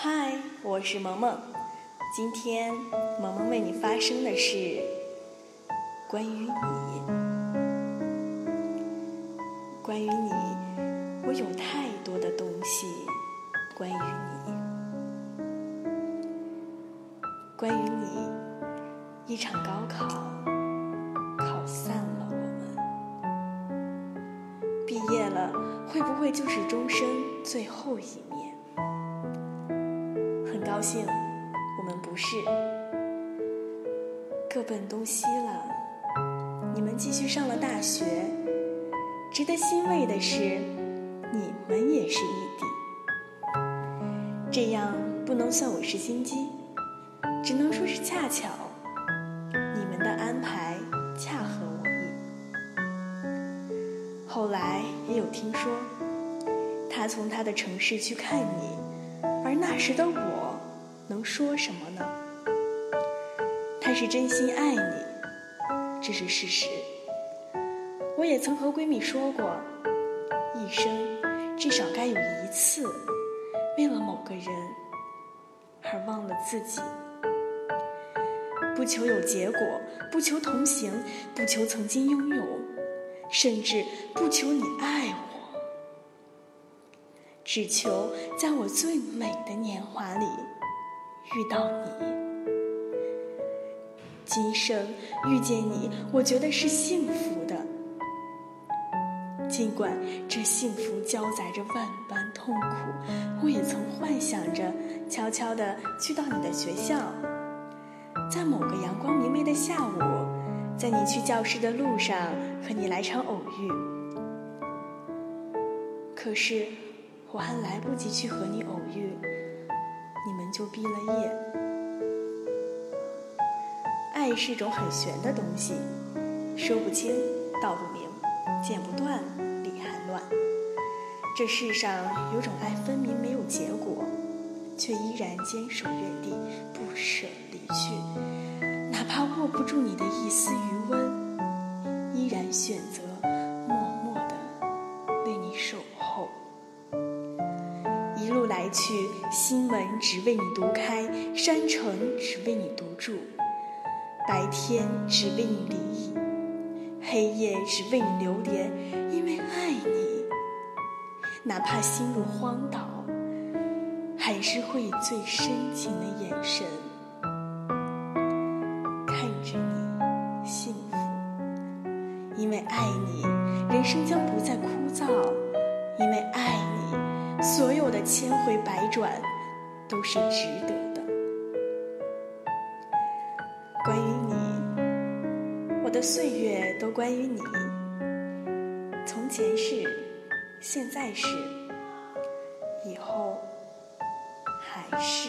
嗨，我是萌萌。今天萌萌为你发声的是关于你，关于你，我有太多的东西。关于你，关于你，一场高考考散了我们，毕业了会不会就是终生最后一面？高兴，我们不是，各奔东西了。你们继续上了大学，值得欣慰的是，你们也是异地。这样不能算我是心机，只能说是恰巧，你们的安排恰合我意。后来也有听说，他从他的城市去看你，而那时的我能说什么呢？他是真心爱你，这是事实。我也曾和闺蜜说过，一生至少该有一次。为了某个人而忘了自己，不求有结果，不求同行，不求曾经拥有，甚至不求你爱我，只求在我最美的年华里遇到你。今生遇见你，我觉得是幸福的。尽管这幸福交杂着万般痛苦，我也曾幻想着悄悄地去到你的学校，在某个阳光明媚的下午，在你去教室的路上和你来场偶遇。可是我还来不及去和你偶遇，就毕了业。爱是一种很玄的东西，说不清，道不明。剪不断，理还乱。这世上有种爱，分明没有结果，却依然坚守原地，不舍离去。哪怕握不住你的一丝余温，依然选择默默的为你守候。一路来去，心门只为你独开，山城只为你独住，白天只为你离异。黑夜只为你流连，因为爱你，哪怕心如荒岛，还是会以最深情的眼神看着你幸福。因为爱你，人生将所有的千回百转都是值得的。关于你。我的岁月都关于你，从前是，现在是，以后还是。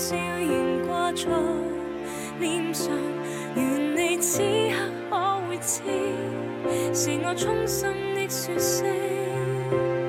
笑仍挂在脸上。愿你此刻可会知，是我衷心的说声。